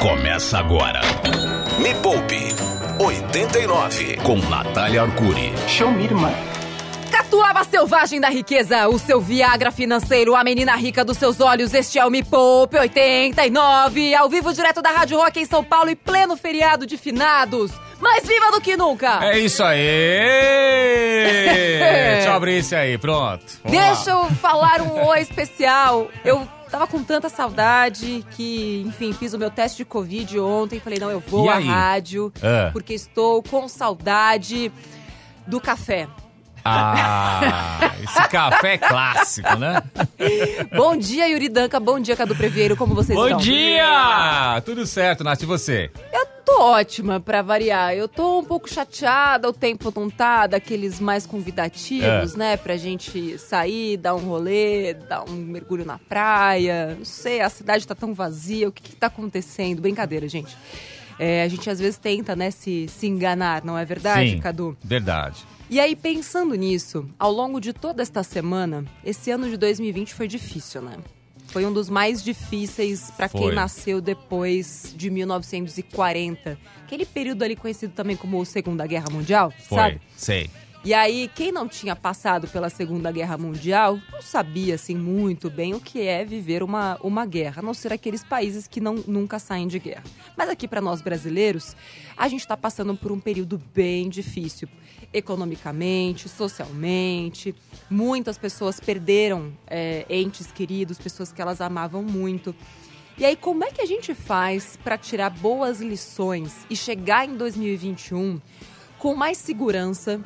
Começa agora. Me Poupe 89 com Natália Arcuri. Show me, irmã. Catuaba selvagem da riqueza, o seu Viagra financeiro, a menina rica dos seus olhos. Este é o Me Poupe 89, ao vivo direto da Rádio Rock em São Paulo e pleno feriado de finados. Mais viva do que nunca! É isso aí! Deixa eu abrir esse aí, pronto. Vamos Deixa lá. eu falar um oi especial. Eu tava com tanta saudade que, enfim, fiz o meu teste de Covid ontem. Falei, não, eu vou E à aí? rádio, Ah. porque estou com saudade do café. Ah, esse café é clássico, né? Bom dia, Yuri Danca. Bom dia, Cadu Previeiro. Como vocês Bom estão? dia! Tudo certo, Nath, e você? Eu tô ótima pra variar. Eu tô um pouco chateada, o tempo não tá daqueles mais convidativos, É. né? Pra gente sair, dar um rolê, dar um mergulho na praia. Não sei, a cidade tá tão vazia. O que que tá acontecendo? Brincadeira, gente. É, a gente às vezes tenta, né, se, se enganar, não é verdade, Sim, Cadu? verdade. E aí, pensando nisso, ao longo de toda esta semana, esse ano de 2020 foi difícil, né? Foi um dos mais difíceis para quem nasceu depois de 1940. Aquele período ali conhecido também como Segunda Guerra Mundial, Foi, sabe? sei. E aí, quem não tinha passado pela Segunda Guerra Mundial não sabia, assim, muito bem o que é viver uma, uma guerra, a não ser aqueles países que não, nunca saem de guerra. Mas aqui, para nós brasileiros, a gente está passando por um período bem difícil. Economicamente, socialmente. Muitas pessoas perderam é, entes queridos, pessoas que elas amavam muito. E aí, como é que a gente faz para tirar boas lições e chegar em 2021 com mais segurança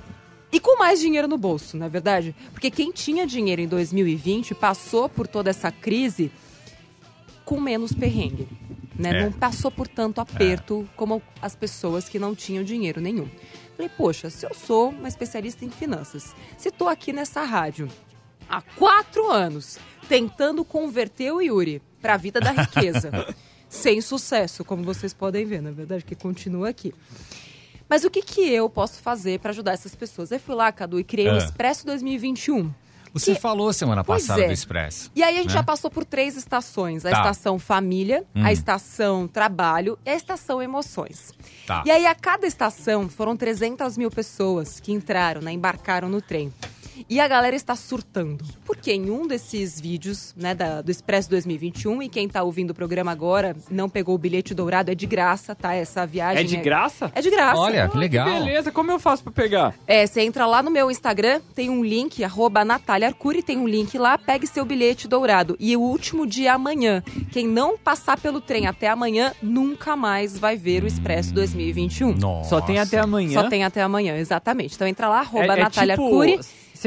e com mais dinheiro no bolso, não é verdade? Porque quem tinha dinheiro em 2020 passou por toda essa crise com menos perrengue. Né? É. Não passou por tanto aperto como as pessoas que não tinham dinheiro nenhum. Falei, poxa, se eu sou uma especialista em finanças, se estou aqui nessa rádio há quatro anos tentando converter o Yuri para a vida da riqueza, sem sucesso, como vocês podem ver, na verdade, que continua aqui. Mas o que, que eu posso fazer para ajudar essas pessoas? Eu fui lá, Cadu, e criei o Ah. Expresso 2021. Você Que- falou semana passada é. do Expresso. E aí a gente né? já passou por três estações. A Tá. estação família, Hum. a estação trabalho e a estação emoções. Tá. E aí a cada estação foram 300 mil pessoas que entraram, né, embarcaram no trem. E a galera está surtando. Porque em um desses vídeos, né, da- do Expresso 2021, e quem tá ouvindo o programa agora não pegou o bilhete dourado, é de graça, tá? Essa viagem. É de graça? É de graça. Olha, que legal. Beleza, como eu faço pra pegar? É, você entra lá no meu Instagram, tem um link, arroba Natália Arcuri, tem um link lá, pegue seu bilhete dourado. E o último dia é amanhã. Quem não passar pelo trem até amanhã, nunca mais vai ver o Expresso 2021. Nossa. Só tem até amanhã. Só tem até amanhã, exatamente. Então entra lá, arroba É- é Natália tipo- Arcuri,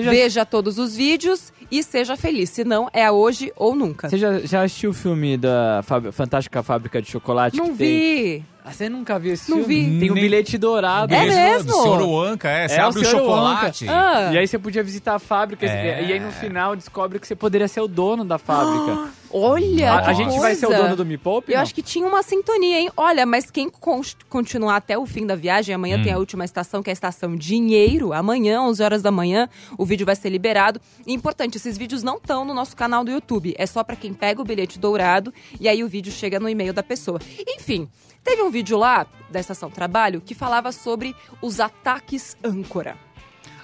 já, veja todos os vídeos e seja feliz. Se não, é hoje ou nunca. você já, já assistiu o filme da Fábri- Fantástica Fábrica de Chocolate? Não que tem- vi. Ah, você nunca viu esse Não filme? vi. Tem um Nem- bilhete dourado. É Mesmo? Do Sr. Wanka, é. Você É, o abre o, Sr. chocolate. Ah. E aí você podia visitar a fábrica É. e aí no final descobre que você poderia ser o dono da fábrica. Olha, a, a gente vai ser o coisa. dono do Me Poupe? Eu não? acho que tinha uma sintonia, hein? Olha, mas quem con- continuar até o fim da viagem, amanhã Hum. tem a última estação, que é a estação Dinheiro. Amanhã, 11 horas da manhã, o vídeo vai ser liberado. E importante, esses vídeos não estão no nosso canal do YouTube. É só pra quem pega o bilhete dourado e aí o vídeo chega no e-mail da pessoa. Enfim, teve um vídeo lá da estação Trabalho que falava sobre os ataques âncora.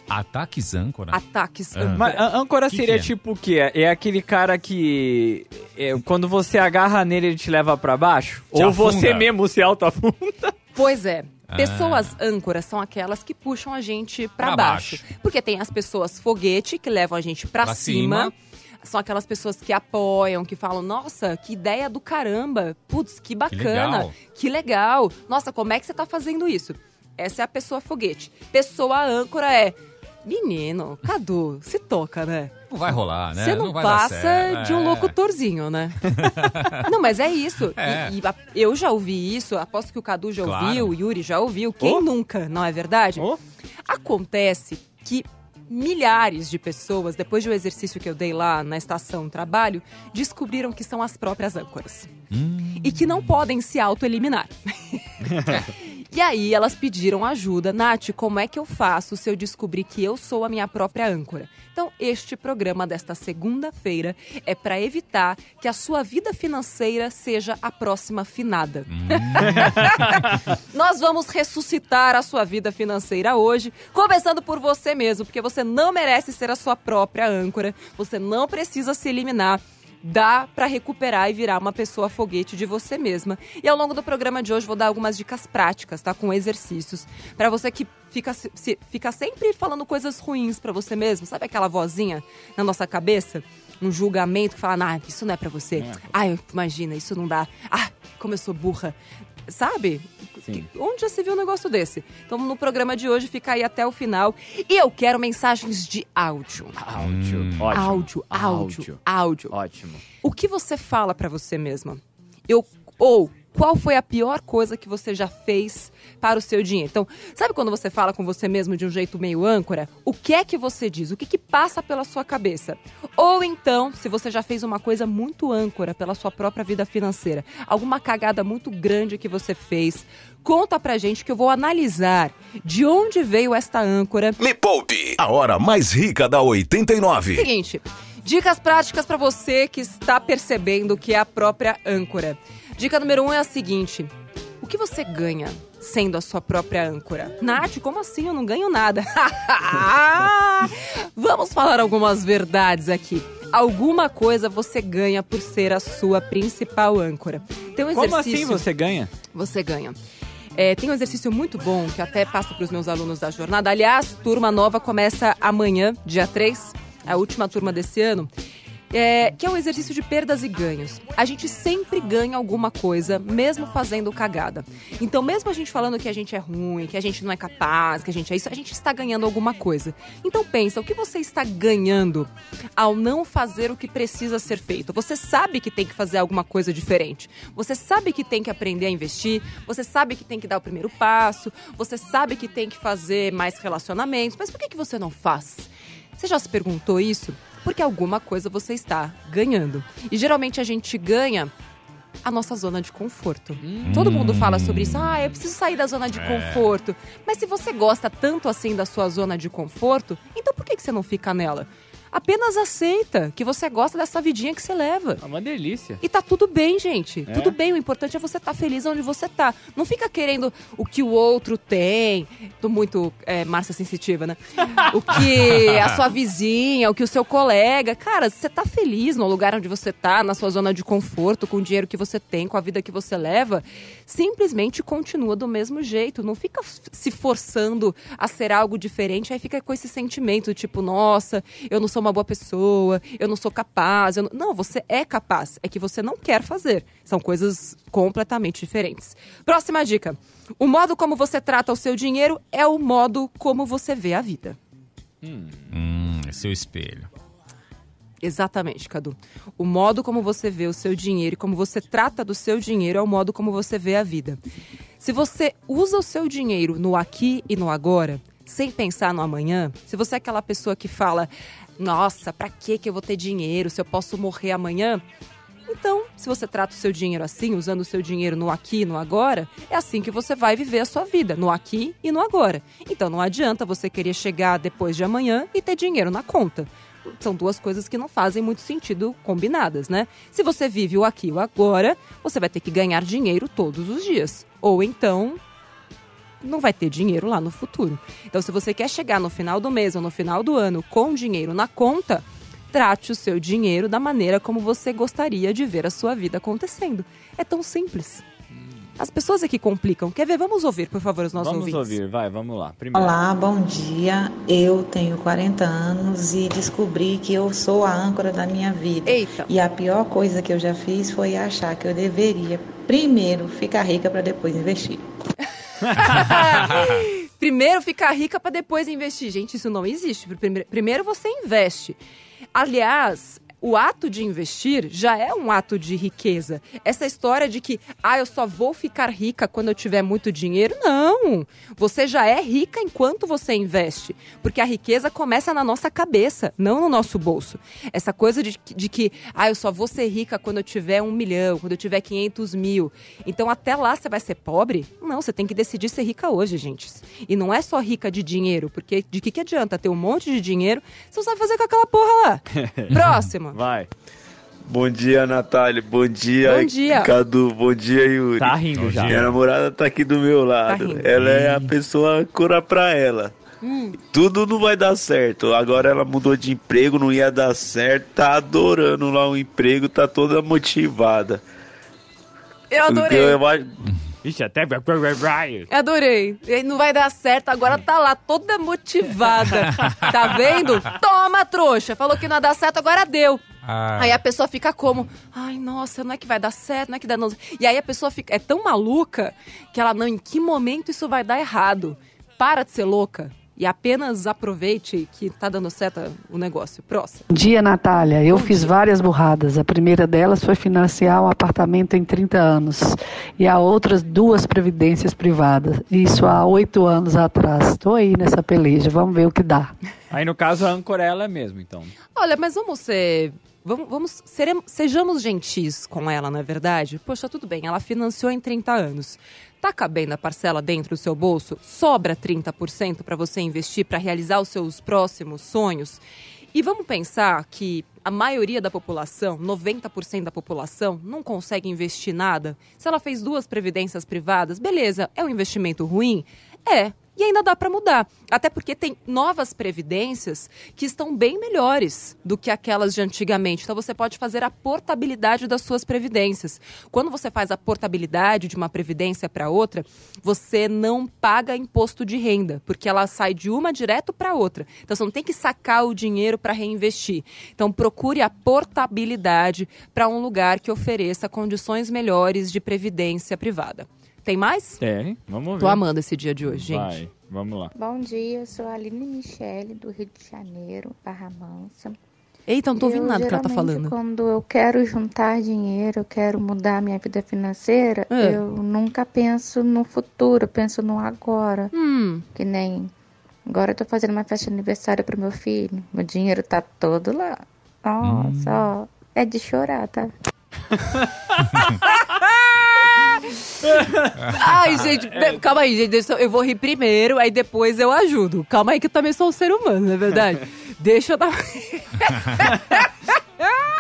Ataques âncora. Ataques Ah. âncora. Mas âncora Que seria que é? tipo o quê? É aquele cara que é, quando você agarra nele ele te leva pra baixo? Te Ou afunda. você mesmo se autoafunda? Pois é. Ah. Pessoas âncoras são aquelas que puxam a gente pra, Pra baixo. baixo. Porque tem as pessoas foguete que levam a gente pra, Pra cima. cima. São aquelas pessoas que apoiam, que falam: Nossa, que ideia do caramba! Putz, que bacana! legal. Que legal! Nossa, como é que você tá fazendo isso? Essa é a pessoa foguete. Pessoa âncora é. Menino, Cadu, se toca, né? Não vai rolar, né? Você não, dar passa de um É. locutorzinho, né? não, mas é isso. É. E, e eu já ouvi isso, aposto que o Cadu já Claro. ouviu, o Yuri já ouviu. Quem Oh. nunca, não é verdade? Oh. Acontece que milhares de pessoas, depois do exercício que eu dei lá na estação trabalho, descobriram que são as próprias âncoras. Hum. E que não podem se autoeliminar. E aí elas pediram ajuda. Nath, como é que eu faço se eu descobrir que eu sou a minha própria âncora? Então, este programa desta segunda-feira é para evitar que a sua vida financeira seja a próxima finada. Nós vamos ressuscitar a sua vida financeira hoje, começando por você mesmo, porque você não merece ser a sua própria âncora. Você não precisa se eliminar dá para recuperar e virar uma pessoa foguete de você mesma. E ao longo do programa de hoje vou dar algumas dicas práticas, tá? Com exercícios. para você que fica, se, fica sempre falando coisas ruins para você mesmo. Sabe aquela vozinha na nossa cabeça? Um julgamento que fala, ah, isso não é para você. É. Ah, imagina, isso não dá. Ah, como eu sou burra. Sabe? Sim. Onde já se viu um negócio desse? Então, no programa de hoje, fica aí até o final. E eu quero mensagens de áudio. Áudio. Hum. Ótimo. Áudio, áudio, áudio. Ótimo. O que você fala para você mesma? Eu, ou qual foi a pior coisa que você já fez para o seu dinheiro? Então, sabe quando você fala com você mesmo de um jeito meio âncora? O que é que você diz? O que, que passa pela sua cabeça? Ou então, se você já fez uma coisa muito âncora pela sua própria vida financeira, alguma cagada muito grande que você fez, conta pra gente que eu vou analisar de onde veio esta âncora. Me poupe! A hora mais rica da 89. Seguinte, dicas práticas para você que está percebendo que é a própria âncora. Dica número um é a seguinte: o que você ganha sendo a sua própria âncora? Nath, como assim? Eu não ganho nada. Vamos falar algumas verdades aqui. Alguma coisa você ganha por ser a sua principal âncora. Tem um exercício... Como assim você ganha? Você ganha. É, tem um exercício muito bom que até passo para os meus alunos da jornada. Aliás, turma nova começa amanhã, dia 3, a última turma desse ano é, que é o exercício de perdas e ganhos. A gente sempre ganha alguma coisa, mesmo fazendo cagada. Então, mesmo a gente falando que a gente é ruim, que a gente não é capaz, que a gente é isso, a gente está ganhando alguma coisa. Então, pensa, o que você está ganhando ao não fazer o que precisa ser feito? Você sabe que tem que fazer alguma coisa diferente. Você sabe que tem que aprender a investir, você sabe que tem que dar o primeiro passo, você sabe que tem que fazer mais relacionamentos, mas por que, que você não faz? Você já se perguntou isso? Porque alguma coisa você está ganhando. E geralmente a gente ganha a nossa zona de conforto. Hum. Todo mundo fala sobre isso. Ah, eu preciso sair da zona de é. conforto. Mas se você gosta tanto assim da sua zona de conforto, então por que, que você não fica nela? Apenas aceita que você gosta dessa vidinha que você leva. É uma delícia. E tá tudo bem, gente. É? Tudo bem. O importante é você estar tá feliz onde você tá. Não fica querendo o que o outro tem. Tô muito é, Márcia sensitiva, né? o que a sua vizinha, o que o seu colega. Cara, você tá feliz no lugar onde você tá, na sua zona de conforto, com o dinheiro que você tem, com a vida que você leva. Simplesmente continua do mesmo jeito. Não fica se forçando a ser algo diferente. Aí fica com esse sentimento, tipo, nossa, eu não sou uma boa pessoa, eu não sou capaz. Não... não, você é capaz, é que você não quer fazer. São coisas completamente diferentes. Próxima dica: o modo como você trata o seu dinheiro é o modo como você vê a vida. Hum, hum é seu espelho. Exatamente, Cadu. O modo como você vê o seu dinheiro e como você trata do seu dinheiro é o modo como você vê a vida. Se você usa o seu dinheiro no aqui e no agora, sem pensar no amanhã, se você é aquela pessoa que fala: nossa, para que que eu vou ter dinheiro se eu posso morrer amanhã? Então, se você trata o seu dinheiro assim, usando o seu dinheiro no aqui e no agora, é assim que você vai viver a sua vida, no aqui e no agora. Então não adianta você querer chegar depois de amanhã e ter dinheiro na conta. São duas coisas que não fazem muito sentido combinadas, né? Se você vive o aqui e o agora, você vai ter que ganhar dinheiro todos os dias. Ou então não vai ter dinheiro lá no futuro. Então, se você quer chegar no final do mês ou no final do ano com dinheiro na conta, trate o seu dinheiro da maneira como você gostaria de ver a sua vida acontecendo. É tão simples. As pessoas aqui complicam. Quer ver? Vamos ouvir, por favor, os nossos vamos ouvintes. Vamos ouvir, vai, vamos lá. Primeiro. Olá, bom dia. Eu tenho 40 anos e descobri que eu sou a âncora da minha vida. Eita. E a pior coisa que eu já fiz foi achar que eu deveria primeiro ficar rica para depois investir. Primeiro ficar rica para depois investir. Gente, isso não existe. Primeiro você investe. Aliás, o ato de investir já é um ato de riqueza. Essa história de que, ah, eu só vou ficar rica quando eu tiver muito dinheiro, não. Você já é rica enquanto você investe. Porque a riqueza começa na nossa cabeça, não no nosso bolso. Essa coisa de, de que, ah, eu só vou ser rica quando eu tiver um milhão, quando eu tiver 500 mil. Então até lá você vai ser pobre? Não, você tem que decidir ser rica hoje, gente. E não é só rica de dinheiro, porque de que, que adianta ter um monte de dinheiro se você não sabe fazer com aquela porra lá? Próxima. Vai. Bom dia, Natália. Bom dia, Bom dia. Cadu. Bom dia, Yuri. Tá rindo já. Minha namorada tá aqui do meu lado. rindo. ela é a pessoa cura pra ela. Tudo não vai dar certo. Agora ela mudou de emprego, não ia dar certo. Tá adorando lá o emprego, tá toda motivada. Eu adorei. Eu acho- Ixi, até. Adorei. E Não vai dar certo, agora tá lá toda motivada. tá vendo? Toma, trouxa. Falou que não ia dar certo, agora deu. Ah, Aí a pessoa fica como? Ai, nossa, não é que vai dar certo, não é que dá. Não... E aí a pessoa fica, é tão maluca que ela não, em que momento isso vai dar errado? Para de ser louca e apenas aproveite que tá dando certo o negócio. Próximo. Bom dia, Natália. Eu fiz várias burradas. A primeira delas foi financiar um apartamento em 30 anos e a outras duas previdências privadas. Isso há oito anos atrás. Estou aí nessa peleja. Vamos ver o que dá. Aí no caso a âncora é ela mesmo, então. Olha, mas vamos ser. Vamos, vamos seremos- sejamos gentis com ela, não é verdade? Poxa, tudo bem, ela financiou em 30 anos. Tá cabendo a parcela dentro do seu bolso? Sobra 30% para você investir para realizar os seus próximos sonhos? E vamos pensar que a maioria da população, 90% da população, não consegue investir nada. Se ela fez duas previdências privadas, beleza, é um investimento ruim? É. E ainda dá para mudar. Até porque tem novas previdências que estão bem melhores do que aquelas de antigamente. Então você pode fazer a portabilidade das suas previdências. Quando você faz a portabilidade de uma previdência para outra, você não paga imposto de renda, porque ela sai de uma direto para outra. Então você não tem que sacar o dinheiro para reinvestir. Então procure a portabilidade para um lugar que ofereça condições melhores de previdência privada. Tem mais? Tem, vamos ver. Tô amando esse dia de hoje, gente. Vai, vamos lá. Bom dia, eu sou a Aline Michele, do Rio de Janeiro, Barra Mansa. Eita, não tô ouvindo Eu, nada do que ela tá falando. Quando eu quero juntar dinheiro, eu quero mudar minha vida financeira, É. eu nunca penso no futuro, eu penso no agora. Hum, Que nem agora eu tô fazendo uma festa de aniversário pro meu filho. Meu dinheiro tá todo lá. Nossa, ó, é de chorar, tá? Ai, gente, be- calma aí, gente. deixa eu- Eu vou rir primeiro, aí depois eu ajudo. Calma aí que eu também sou um ser humano, não é verdade? Deixa eu dar.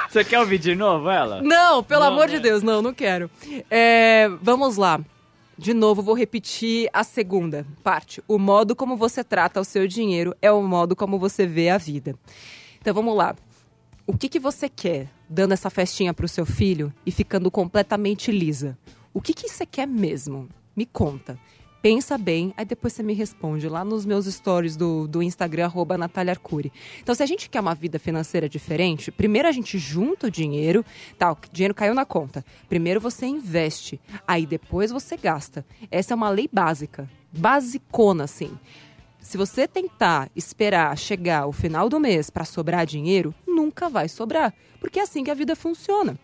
Você quer ouvir de novo ela? Não, pelo Não, amor né? de Deus, não, não quero. É, vamos lá. De novo, vou repetir a segunda parte. O modo como você trata o seu dinheiro é o modo como você vê a vida. Então vamos lá. O que, que você quer dando essa festinha pro seu filho e ficando completamente lisa? O que, que você quer mesmo? Me conta. Pensa bem, aí depois você me responde lá nos meus stories do, do Instagram, arroba Natália Arcuri. Então, se a gente quer uma vida financeira diferente, primeiro a gente junta o dinheiro, tá, o dinheiro caiu na conta. Primeiro você investe, aí depois você gasta. Essa é uma lei básica, basicona, assim. Se você tentar esperar chegar o final do mês para sobrar dinheiro, nunca vai sobrar, porque é assim que a vida funciona.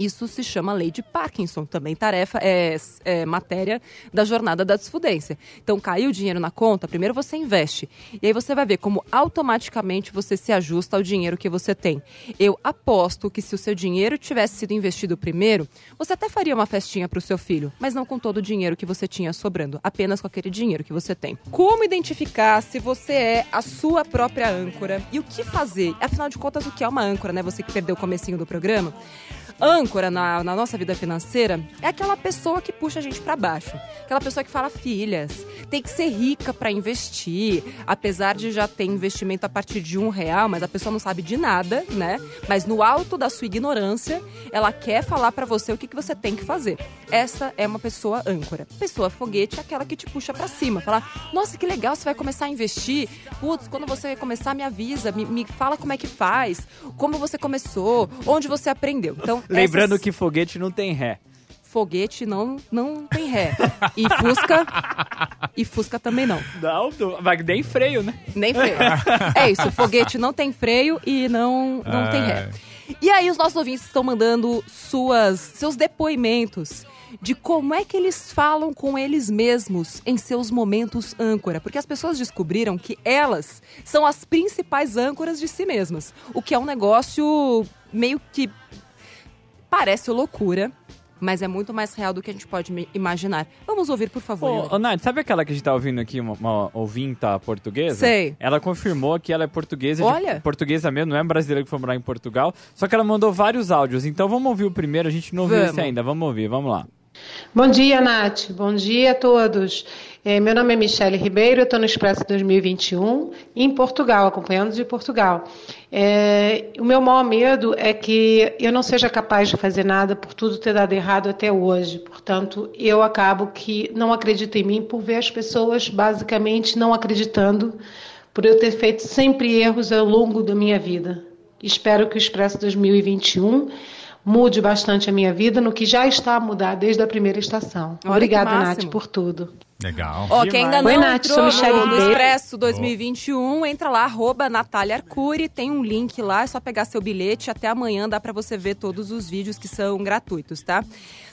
Isso se chama lei de Parkinson, também tarefa, é, é matéria da jornada da desfudência. Então, caiu o dinheiro na conta, primeiro você investe. E aí você vai ver como automaticamente você se ajusta ao dinheiro que você tem. Eu aposto que se o seu dinheiro tivesse sido investido primeiro, você até faria uma festinha para o seu filho, mas não com todo o dinheiro que você tinha sobrando, apenas com aquele dinheiro que você tem. Como identificar se você é a sua própria âncora e o que fazer? Afinal de contas, o que é uma âncora, né? Você que perdeu o comecinho do programa. Âncora na, na nossa vida financeira é aquela pessoa que puxa a gente para baixo. Aquela pessoa que fala, filhas, tem que ser rica para investir. Apesar de já ter investimento a partir de um real, mas a pessoa não sabe de nada, né? Mas no alto da sua ignorância, ela quer falar para você o que, que você tem que fazer. Essa é uma pessoa âncora. Pessoa foguete é aquela que te puxa para cima. Fala, nossa, que legal, você vai começar a investir. Putz, quando você começar, me avisa, me, me fala como é que faz, como você começou, onde você aprendeu. Então, Lembrando essas- que foguete não tem ré. foguete não, não tem ré. E Fusca. e Fusca também não. Não, mas nem freio, né? Nem freio. É isso, foguete não tem freio e não, não tem ré. E aí os nossos ouvintes estão mandando suas, seus depoimentos de como é que eles falam com eles mesmos em seus momentos âncora, porque as pessoas descobriram que elas são as principais âncoras de si mesmas, o que é um negócio meio que parece loucura, mas é muito mais real do que a gente pode imaginar. Vamos ouvir, por favor. Ô, ô Nath, sabe aquela que a gente tá ouvindo aqui, uma, uma ouvinta portuguesa? Sei. Ela confirmou que ela é portuguesa. de- Olha. portuguesa mesmo, não é brasileira que foi morar em Portugal. Só que ela mandou vários áudios. Então vamos ouvir o primeiro, a gente não ouviu Vamos. esse ainda. Vamos ouvir, vamos lá. Bom dia, Nath. Bom dia a todos. Eh, meu nome é Michele Ribeiro, eu estou no Expresso 2021 em Portugal, acompanhando de Portugal. Eh, o meu maior medo é que eu não seja capaz de fazer nada por tudo ter dado errado até hoje. Portanto, eu acabo que não acredito em mim por ver as pessoas basicamente não acreditando por eu ter feito sempre erros ao longo da minha vida. Espero que o Expresso 2021 mude bastante a minha vida no que já está a mudar desde a primeira estação. Olha Obrigada, Nath, por tudo. Legal. Ó, quem ainda não Oi, Nath, entrou no, no. Expresso 2021, entra lá, arroba Natália Arcuri, tem um link lá, é só pegar seu bilhete, até amanhã dá pra você ver todos os vídeos que são gratuitos, tá?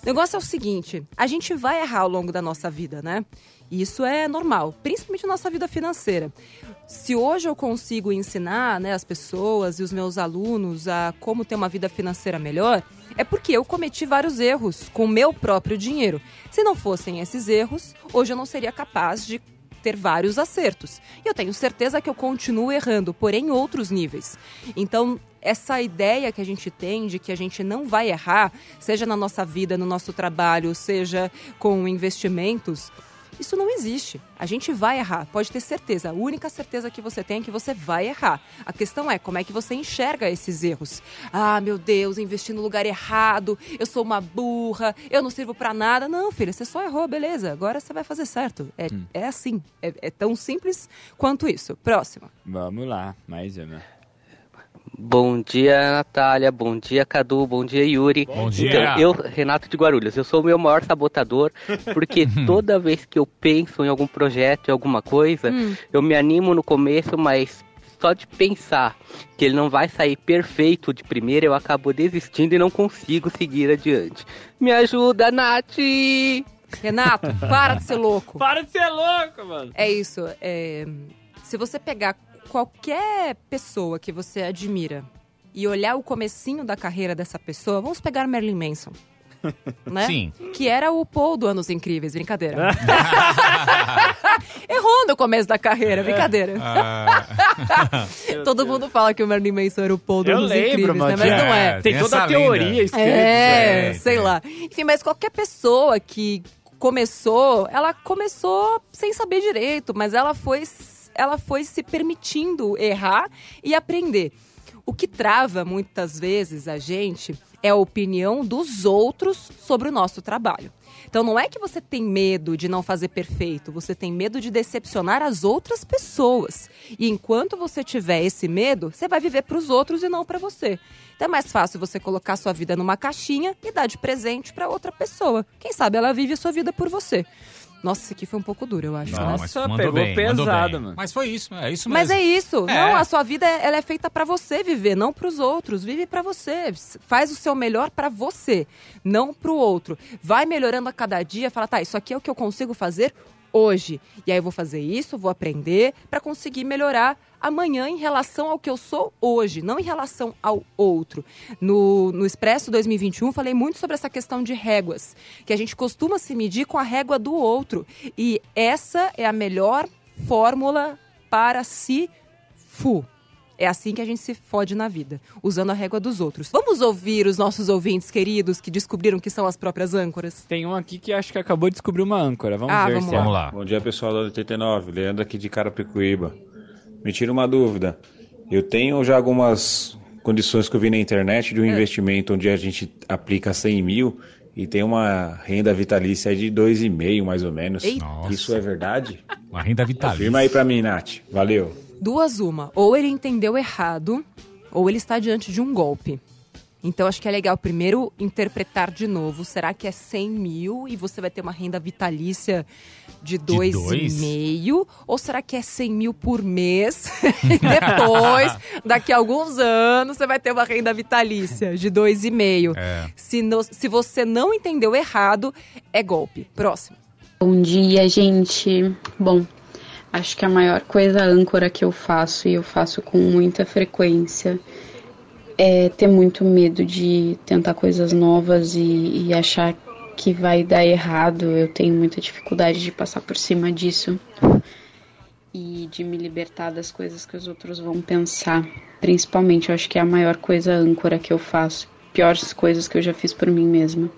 O negócio é o seguinte, a gente vai errar ao longo da nossa vida, né? E Isso é normal, principalmente na nossa vida financeira. Se hoje eu consigo ensinar né, as pessoas e os meus alunos a como ter uma vida financeira melhor, é porque eu cometi vários erros com meu próprio dinheiro. Se não fossem esses erros, hoje eu não seria capaz de ter vários acertos. E eu tenho certeza que eu continuo errando, porém em outros níveis. Então, essa ideia que a gente tem de que a gente não vai errar, seja na nossa vida, no nosso trabalho, seja com investimentos, isso não existe. A gente vai errar, pode ter certeza. A única certeza que você tem é que você vai errar. A questão é como é que você enxerga esses erros. Ah, meu Deus, investi no lugar errado, eu sou uma burra, eu não sirvo pra nada. Não, filha, você só errou, beleza. Agora você vai fazer certo. É, é assim. É, é tão simples quanto isso. Próximo. Vamos lá, mais uma. Bom dia, Natália. Bom dia, Cadu. Bom dia, Yuri. Bom dia. Então, eu, Renato de Guarulhos, eu sou o meu maior sabotador, porque toda vez que eu penso em algum projeto, em alguma coisa, eu me animo no começo, mas só de pensar que ele não vai sair perfeito de primeira, eu acabo desistindo e não consigo seguir adiante. Me ajuda, Nath! Renato, para de ser louco. Para de ser louco, mano. É isso. é, se você pegar qualquer pessoa que você admira e olhar o comecinho da carreira dessa pessoa, vamos pegar Marilyn Manson. Né? Sim. Que era o Paul do Anos Incríveis, brincadeira. Errou no começo da carreira, brincadeira. Ah, Todo mundo fala que o Marilyn Manson era o Paul do Eu Anos lembro, Incríveis, mano. né? Mas não é. É, Tem tem toda a teoria lenda. escrita. É, É, sei lá. Enfim, mas qualquer pessoa que começou, ela começou sem saber direito, mas ela foi, ela foi se permitindo errar e aprender. O que trava muitas vezes a gente é a opinião dos outros sobre o nosso trabalho. Então não é que você tem medo de não fazer perfeito, você tem medo de decepcionar as outras pessoas. E enquanto você tiver esse medo, você vai viver para os outros e não para você. Então é mais fácil você colocar sua vida numa caixinha e dar de presente para outra pessoa. Quem sabe ela vive a sua vida por você. Nossa, isso aqui foi um pouco duro, eu acho. Não, né? mas Nossa, mandou pegou bem, mandou pesado, bem. mano. Mas foi isso, é isso mesmo. Mas é isso. É. Não, a sua vida ela é feita pra você viver, não pros outros. Vive pra você. Faz o seu melhor pra você, não pro outro. Vai melhorando a cada dia, fala, tá, isso aqui é o que eu consigo fazer hoje. E aí eu vou fazer isso, vou aprender pra conseguir melhorar amanhã em relação ao que eu sou hoje, não em relação ao outro. No, no Expresso 2021, falei muito sobre essa questão de réguas, que a gente costuma se medir com a régua do outro. E essa é a melhor fórmula para se fu. É assim que a gente se fode na vida, usando a régua dos outros. Vamos ouvir os nossos ouvintes queridos que descobriram que são as próprias âncoras? Tem um aqui que acho que acabou de descobrir uma âncora. Vamos Ah, ver vamos se lá. é. Vamos lá. Bom dia pessoal da 89, Leandro aqui de Carapicuíba. Me tira uma dúvida. Eu tenho já algumas condições que eu vi na internet de um investimento onde a gente aplica 100 mil e tem uma renda vitalícia de 2,5 mais ou menos. Eita. Isso é verdade? Uma renda vitalícia. Firma aí pra mim, Nath. Valeu. Duas uma. Ou ele entendeu errado, ou ele está diante de um golpe. Então acho que é legal primeiro interpretar de novo. Será que é 100 mil e você vai ter uma renda vitalícia de dois? 2,5? Ou será que é 100 mil por mês? e depois, daqui a alguns anos, você vai ter uma renda vitalícia de 2,5. É. Se, no- se você não entendeu errado, é golpe. Próximo. Bom dia, gente. Bom, acho que a maior coisa âncora que eu faço, e eu faço com muita frequência, é ter muito medo de tentar coisas novas e, e achar que vai dar errado. Eu tenho muita dificuldade de passar por cima disso e de me libertar das coisas que os outros vão pensar. Principalmente, eu acho que é a maior coisa âncora que eu faço. Piores coisas que eu já fiz por mim mesma.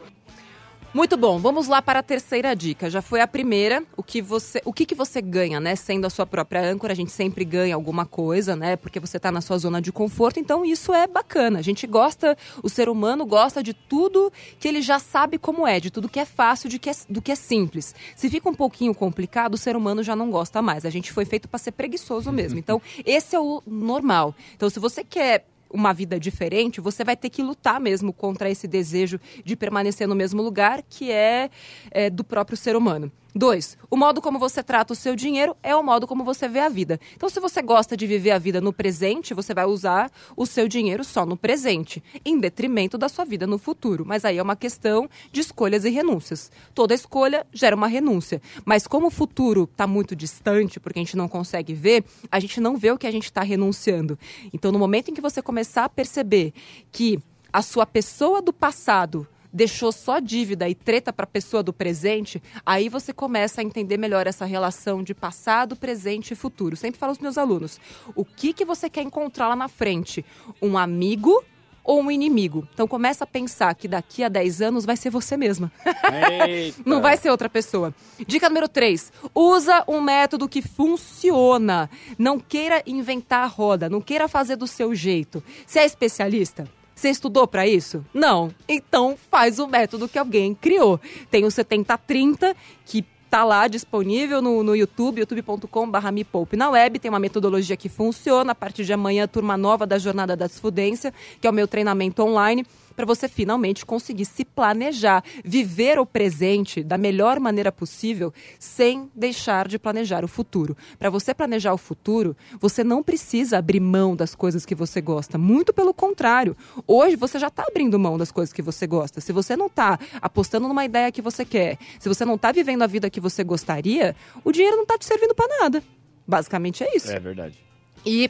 Muito bom, vamos lá para a terceira dica. Já foi a primeira, o que você, o que, que você ganha, né? Sendo a sua própria âncora, a gente sempre ganha alguma coisa, né? Porque você está na sua zona de conforto, então isso é bacana. A gente gosta, o ser humano gosta de tudo que ele já sabe como é, de tudo que é fácil, de que é, do que é simples. Se fica um pouquinho complicado, o ser humano já não gosta mais. A gente foi feito para ser preguiçoso mesmo. Então, esse é o normal. Então, se você quer uma vida diferente, você vai ter que lutar mesmo contra esse desejo de permanecer no mesmo lugar, que é, é, do próprio ser humano. Dois, o modo como você trata o seu dinheiro é o modo como você vê a vida. Então, se você gosta de viver a vida no presente, você vai usar o seu dinheiro só no presente, em detrimento da sua vida no futuro. Mas aí é uma questão de escolhas e renúncias. Toda escolha gera uma renúncia. Mas como o futuro está muito distante, porque a gente não consegue ver, a gente não vê o que a gente está renunciando. Então, no momento em que você começar a perceber que a sua pessoa do passado deixou só dívida e treta para a pessoa do presente, aí você começa a entender melhor essa relação de passado, presente e futuro. Sempre falo aos meus alunos, o que que você quer encontrar lá na frente? Um amigo ou um inimigo? Então começa a pensar que daqui a 10 anos vai ser você mesma. Não vai ser outra pessoa. Dica número 3. Usa um método que funciona. Não queira inventar a roda, não queira fazer do seu jeito. Você é especialista? Você estudou para isso? Não. Então faz o método que alguém criou. Tem o 7030 que tá lá disponível no, no YouTube, youtube.com.br me poupe na web. Tem uma metodologia que funciona. A partir de amanhã, turma nova da Jornada da Desfudência, que é o meu treinamento online para você finalmente conseguir se planejar, viver o presente da melhor maneira possível, sem deixar de planejar o futuro. Para você planejar o futuro, você não precisa abrir mão das coisas que você gosta. Muito pelo contrário. Hoje você já está abrindo mão das coisas que você gosta. Se você não está apostando numa ideia que você quer, se você não está vivendo a vida que você gostaria, o dinheiro não está te servindo para nada. Basicamente é isso. É verdade. E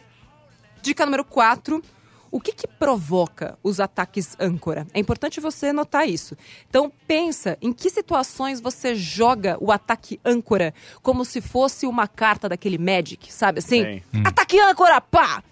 dica número 4. O que, que provoca os ataques âncora? É importante você notar isso. Então pensa em que situações você joga o ataque âncora como se fosse uma carta daquele Magic, sabe assim? Hum. Ataque âncora, pá!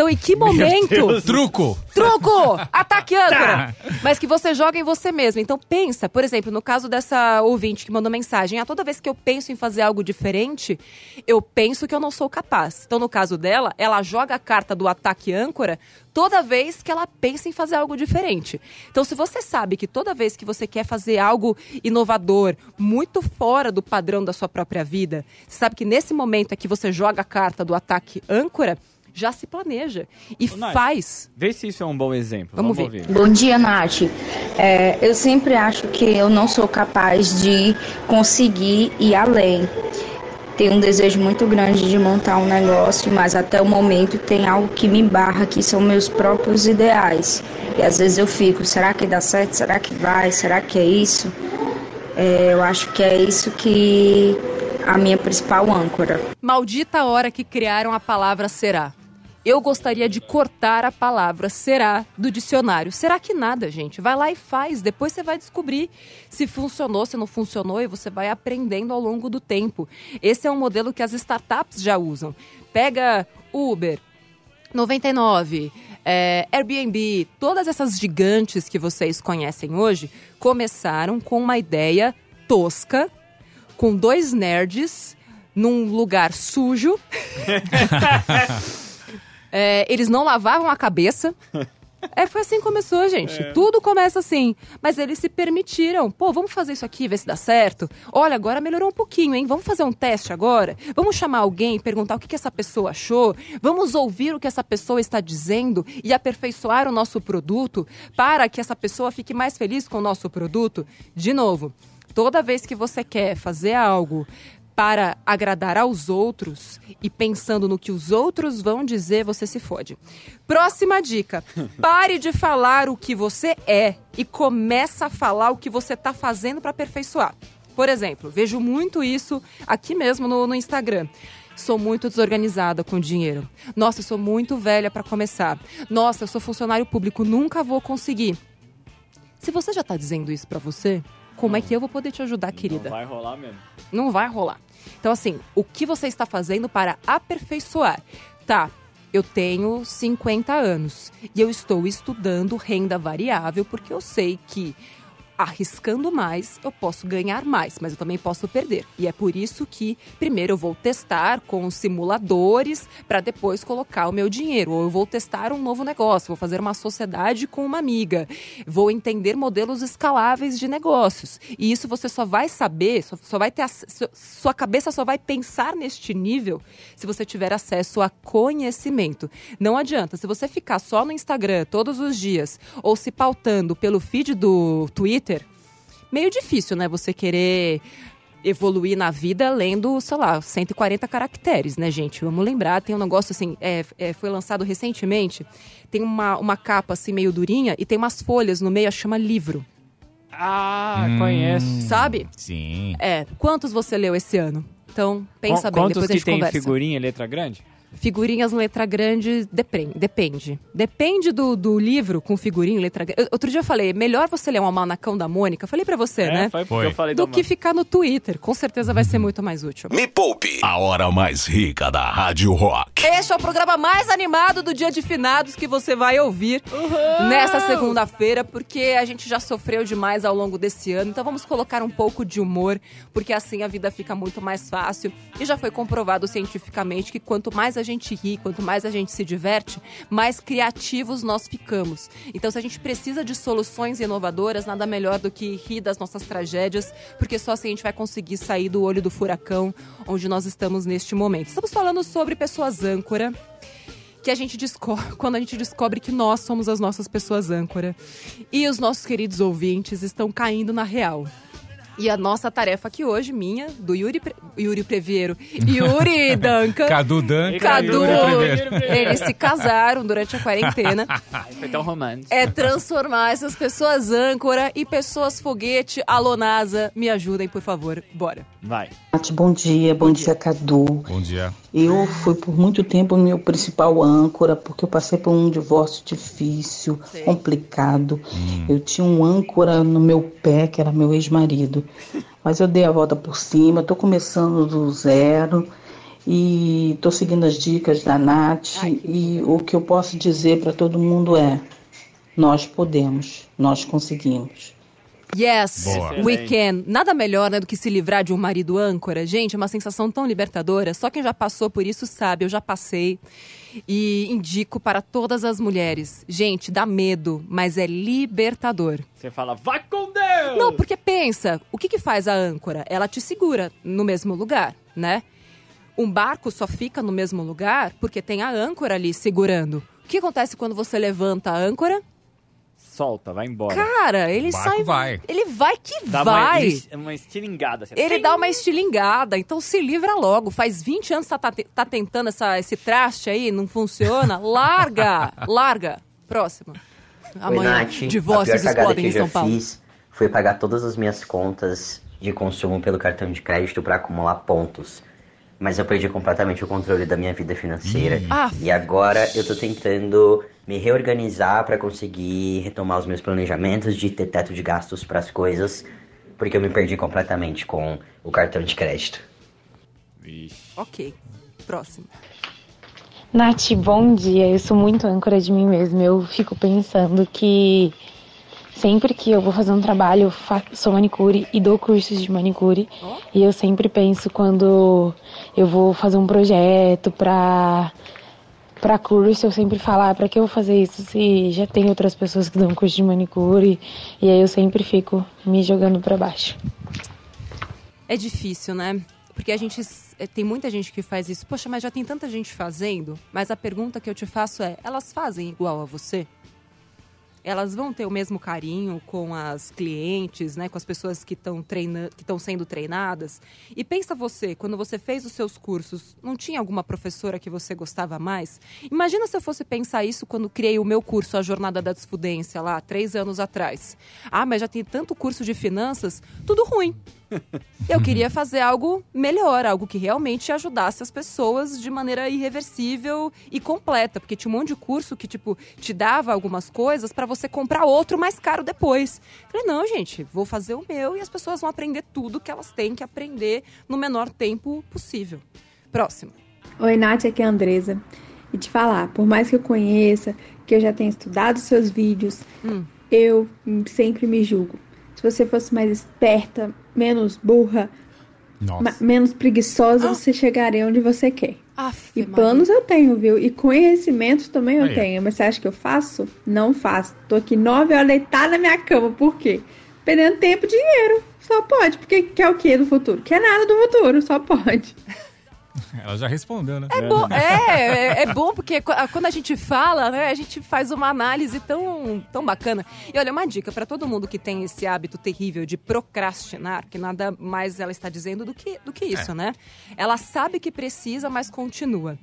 Então em que momento? Truco! Truco! Ataque âncora! Mas que você joga em você mesmo. Então pensa, por exemplo, no caso dessa ouvinte que mandou mensagem, ah, toda vez que eu penso em fazer algo diferente, eu penso que eu não sou capaz. Então no caso dela, ela joga a carta do ataque âncora toda vez que ela pensa em fazer algo diferente. Então se você sabe que toda vez que você quer fazer algo inovador, muito fora do padrão da sua própria vida, você sabe que nesse momento é que você joga a carta do ataque âncora, já se planeja e Nath, faz. Vê se isso é um bom exemplo. Vamos ver. ouvir. Bom dia, Nath. É, eu sempre acho que eu não sou capaz de conseguir ir além. Tenho um desejo muito grande de montar um negócio, mas até o momento tem algo que me barra, que são meus próprios ideais. E às vezes eu fico, será que dá certo? Será que vai? Será que é isso? É, eu acho que é isso que a minha principal âncora. Maldita hora que criaram a palavra será. Eu gostaria de cortar a palavra será do dicionário. Será que nada, gente? Vai lá e faz. Depois você vai descobrir se funcionou, se não funcionou e você vai aprendendo ao longo do tempo. Esse é um modelo que as startups já usam. Pega Uber, 99, é, Airbnb, todas essas gigantes que vocês conhecem hoje começaram com uma ideia tosca, com dois nerds num lugar sujo. É, eles não lavavam a cabeça. É, foi assim que começou, gente. É. Tudo começa assim. Mas eles se permitiram. Pô, vamos fazer isso aqui, ver se dá certo. Olha, agora melhorou um pouquinho, hein? Vamos fazer um teste agora? Vamos chamar alguém e perguntar o que, que essa pessoa achou? Vamos ouvir o que essa pessoa está dizendo e aperfeiçoar o nosso produto para que essa pessoa fique mais feliz com o nosso produto? De novo, toda vez que você quer fazer algo para agradar aos outros e pensando no que os outros vão dizer, você se fode. Próxima dica: pare de falar o que você é e começa a falar o que você está fazendo para aperfeiçoar. Por exemplo, vejo muito isso aqui mesmo no, no Instagram. Sou muito desorganizada com dinheiro. Nossa, eu sou muito velha para começar. Nossa, eu sou funcionário público, nunca vou conseguir. Se você já está dizendo isso para você, como é que eu vou poder te ajudar, querida? Não vai rolar mesmo. Não vai rolar. Então, assim, o que você está fazendo para aperfeiçoar? Tá, eu tenho 50 anos e eu estou estudando renda variável porque eu sei que arriscando mais, eu posso ganhar mais, mas eu também posso perder. E é por isso que primeiro eu vou testar com simuladores para depois colocar o meu dinheiro. Ou eu vou testar um novo negócio, vou fazer uma sociedade com uma amiga, vou entender modelos escaláveis de negócios. E isso você só vai saber, só, só vai ter su- sua cabeça só vai pensar neste nível se você tiver acesso a conhecimento. Não adianta, se você ficar só no Instagram todos os dias ou se pautando pelo feed do Twitter, meio difícil, né? Você querer evoluir na vida lendo, sei lá, 140 caracteres, né, gente? Vamos lembrar, tem um negócio assim, é, é, foi lançado recentemente, tem uma, uma capa assim meio durinha e tem umas folhas no meio, chama livro. Ah, Hum. conheço. Sabe? Sim. É, quantos você leu esse ano? Então, pensa Qu- bem, Quantos depois a que gente tem conversa. figurinha e letra grande? Figurinhas letra grande, depende. Depende, depende do, do livro com figurinha e letra grande. Outro dia eu falei, melhor você ler um Almanacão da Mônica. Falei pra você, É, né? foi porque eu falei Do que ficar no Twitter. Com certeza vai ser muito mais útil. Me poupe. A hora mais rica da Rádio Rock. Este é o programa mais animado do Dia de Finados que você vai ouvir nessa segunda-feira, porque a gente já sofreu demais ao longo desse ano. Então vamos colocar um pouco de humor, porque assim a vida fica muito mais fácil. E já foi comprovado cientificamente que quanto mais a gente ri, quanto mais a gente se diverte, mais criativos nós ficamos. Então se a gente precisa de soluções inovadoras, nada melhor do que rir das nossas tragédias, porque só assim a gente vai conseguir sair do olho do furacão onde nós estamos neste momento. Estamos falando sobre pessoas âncora que a gente descobre quando a gente descobre que nós somos as nossas pessoas âncora e os nossos queridos ouvintes estão caindo na real. E a nossa tarefa aqui hoje, minha, do Yuri, Pre... Yuri Previero, Yuri Duncan. Cadu Duncan. Cadu, eles se casaram durante a quarentena. Foi tão romântico. É transformar essas pessoas âncora e pessoas foguete. Alô, NASA, me ajudem, por favor. Bora. Vai. Nath, Bom dia, bom, dia, Cadu. Bom dia. Eu fui por muito tempo meu principal âncora, porque eu passei por um divórcio difícil, complicado. Eu tinha um âncora no meu pé, que era meu ex-marido. Mas eu dei a volta por cima, tô começando do zero e tô seguindo as dicas da Nath. e o que eu posso dizer para todo mundo é: nós podemos, nós conseguimos. Yes, Boa. we can. Nada melhor né, do que se livrar de um marido âncora. Gente, é uma sensação tão libertadora. Só quem já passou por isso sabe, eu já passei. E indico para todas as mulheres. Gente, dá medo, mas é libertador. Você fala, vai com Deus! Não, porque pensa, o que, que faz a âncora? Ela te segura no mesmo lugar, né? Um barco só fica no mesmo lugar porque tem a âncora ali segurando. O que acontece quando você levanta a âncora? Solta, vai embora. Cara, ele sai. vai. Ele vai que Dá vai. Uma, uma estilingada. assim. Ele dá uma estilingada, então se livra logo. Faz 20 anos que tá, tá, tá tentando essa, esse traste aí, não funciona. Larga! larga! Próximo. Oi, Amanhã, Nath. a divórcios explodem que em São Paulo. fiz foi pagar todas as minhas contas de consumo pelo cartão de crédito para acumular pontos. Mas eu perdi completamente o controle da minha vida financeira. Ah. E agora eu tô tentando me reorganizar para conseguir retomar os meus planejamentos de ter teto de gastos para as coisas, porque eu me perdi completamente com o cartão de crédito. Ok. Próximo. Nath, bom dia. Eu sou muito âncora de mim mesma. Eu fico pensando que sempre que eu vou fazer um trabalho, eu sou manicure e dou cursos de manicure. E eu sempre penso quando eu vou fazer um projeto pra pra curso, eu sempre falo, ah, pra que eu vou fazer isso se já tem outras pessoas que dão curso de manicure? E aí eu sempre fico me jogando pra baixo. É difícil, né? Porque a gente. eh, Tem muita gente que faz isso. Poxa, mas já tem tanta gente fazendo. Mas a pergunta que eu te faço é: elas fazem igual a você? Elas vão ter o mesmo carinho com as clientes, né? Com as pessoas que estão treina... que estão sendo treinadas? E pensa você, quando você fez os seus cursos, não tinha alguma professora que você gostava mais? Imagina se eu fosse pensar isso quando criei o meu curso, A Jornada da Desfudência, lá, três anos atrás. Ah, mas já tem tanto curso de finanças, tudo ruim. Eu queria fazer algo melhor, algo que realmente ajudasse as pessoas de maneira irreversível e completa, porque tinha um monte de curso que tipo te dava algumas coisas para você comprar outro mais caro depois. Falei, não, gente, vou fazer o meu e as pessoas vão aprender tudo que elas têm que aprender no menor tempo possível. Próximo. Oi, Nath, aqui é a Andresa. E te falar, por mais que eu conheça, que eu já tenha estudado seus vídeos, eu sempre me julgo. Se você fosse mais esperta, menos burra, menos preguiçosa, você chegaria onde você quer. e planos eu tenho, viu? E conhecimentos também eu Aí. tenho. Mas você acha que eu faço? Não faço. Tô aqui nove horas deitada na minha cama. Por quê? Perdendo tempo e dinheiro. Só pode. Porque quer o quê do futuro? Quer nada do futuro, só pode. Ela já respondeu, né? É bom, é, é, é bom porque qu- quando a gente fala, né, a gente faz uma análise tão, tão bacana. E olha, uma dica para todo mundo que tem esse hábito terrível de procrastinar, que nada mais ela está dizendo do que, do que isso, É. né? Ela sabe que precisa, mas continua.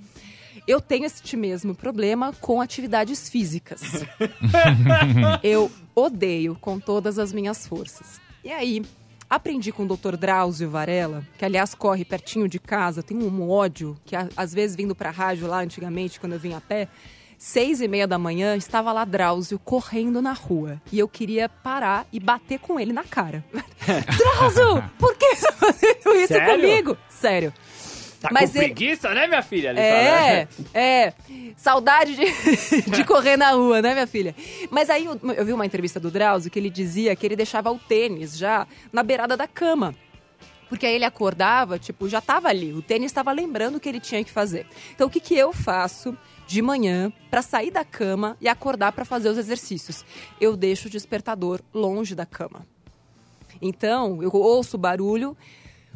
Eu tenho este mesmo problema com atividades físicas. Eu odeio com todas as minhas forças. E aí, aprendi com o Dr. Drauzio Varela, que aliás corre pertinho de casa, tem um ódio, que às vezes vindo pra rádio lá antigamente, quando eu vinha a pé, seis e meia da manhã, estava lá Drauzio correndo na rua. E eu queria parar e bater com ele na cara. Drauzio, por que você tá fazendo isso Sério? comigo? Sério. Tá Mas com ele- preguiça, né, minha filha? Ele É, fala. é. Saudade de, de correr na rua, né, minha filha? Mas aí eu, eu vi uma entrevista do Drauzio que ele dizia que ele deixava o tênis já na beirada da cama. Porque aí ele acordava, tipo, já tava ali. O tênis estava lembrando o que ele tinha que fazer. Então o que, que eu faço de manhã pra sair da cama e acordar pra fazer os exercícios? Eu deixo o despertador longe da cama. Então, eu ouço barulho.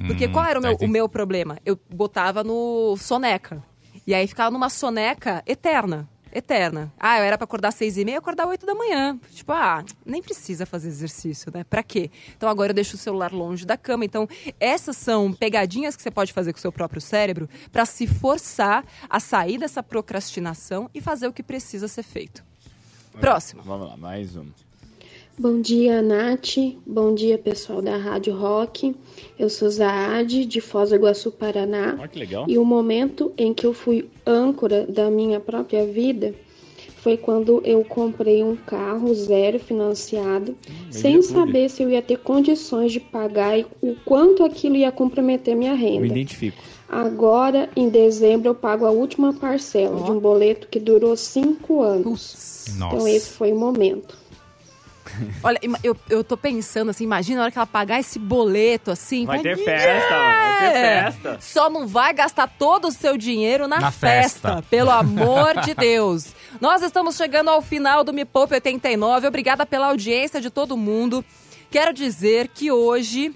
Porque Hum, qual era o meu, aí tem- o meu problema? Eu botava no soneca. E aí ficava numa soneca eterna. Eterna. Ah, eu era pra acordar às seis e meia, acordar oito da manhã. Tipo, ah, nem precisa fazer exercício, né? Pra quê? Então agora eu deixo o celular longe da cama. Então, essas são pegadinhas que você pode fazer com o seu próprio cérebro pra se forçar a sair dessa procrastinação e fazer o que precisa ser feito. Próximo. Vamos lá, mais um. Bom dia, Nath. Bom dia, pessoal da Rádio Rock. Eu sou Zaade, de Foz do Iguaçu, Paraná. Olha que legal. E o momento em que eu fui âncora da minha própria vida foi quando eu comprei um carro zero financiado, sem Media Clube. saber se eu ia ter condições de pagar e o quanto aquilo ia comprometer minha renda. identifico. Agora, em dezembro, eu pago a última parcela de um boleto que durou cinco anos. Então, Nossa. esse foi o momento. Olha, eu, eu tô pensando assim, imagina a hora que ela pagar esse boleto assim. Vai ter "Yeah!" festa, vai ter festa. Só não vai gastar todo o seu dinheiro na, Na festa, festa. pelo amor de Deus. Nós estamos chegando ao final do Me Poupe 89. Obrigada pela audiência de todo mundo. Quero dizer que hoje.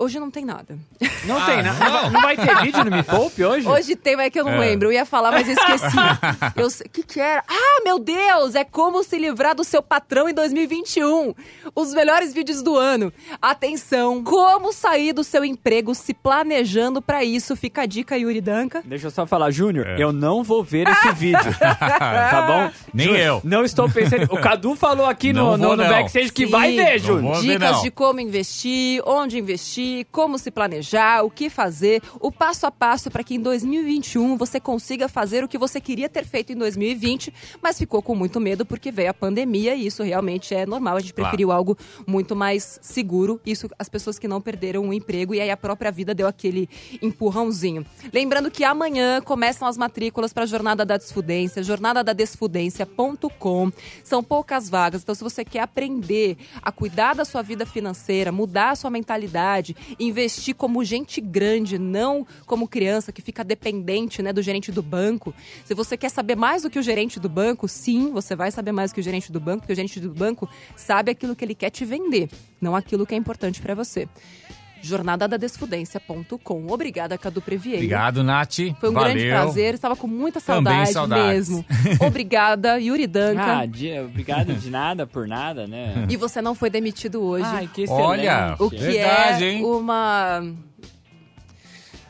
Hoje não tem nada. Não tem nada. Não vai ter vídeo no Me Poupe hoje? Hoje tem, mas é que eu não É. lembro. Eu ia falar, mas eu esqueci. O que, que era? Ah, meu Deus! É como se livrar do seu patrão em 2021. Os melhores vídeos do ano. Atenção! Como sair do seu emprego se planejando pra isso? Fica a dica, Yuri Danca. Deixa eu só falar, Júnior, eu não vou ver esse vídeo. tá bom? Nem Júnior, eu. Não estou pensando. O Cadu falou aqui no, Não no, vou, no não. backstage que vai ver, Júnior. Dicas de como investir, onde investir, como se planejar, o que fazer, o passo a passo para que em 2021 você consiga fazer o que você queria ter feito em 2020, mas ficou com muito medo porque veio a pandemia e isso realmente é normal. A gente Claro. preferiu algo muito mais seguro. Isso as pessoas que não perderam o emprego e aí a própria vida deu aquele empurrãozinho. Lembrando que amanhã começam as matrículas para a Jornada da Desfudência, jornadadadesfudência.com. São poucas vagas, então se você quer aprender a cuidar da sua vida financeira, mudar a sua mentalidade, investir como gente grande, não como criança que fica dependente né, do gerente do banco. Se você quer saber mais do que o gerente do banco, sim, você vai saber mais do que o gerente do banco, porque o gerente do banco sabe aquilo que ele quer te vender, não aquilo que é importante para você jornadadadesfudência.com. Obrigada, Cadu Previeiro. Obrigado, Nath. Foi um Valeu. grande prazer, estava com muita saudade mesmo. Obrigada, Yuri Duncan. Ah, de- obrigado de nada por nada, né? E você não foi demitido hoje. Ai, que excelente. Olha, o que verdade, é hein? uma...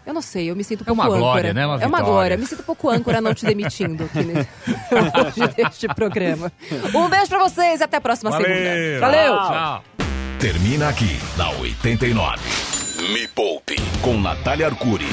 Eu não sei, eu me sinto um É uma pouco âncora. glória, né? Uma é uma vitória. glória. Me sinto um pouco âncora não te demitindo aqui neste programa. Um beijo pra vocês e até a próxima Valeu. segunda. Valeu! Tchau. Termina aqui na 89. Me Poupe com Natália Arcuri.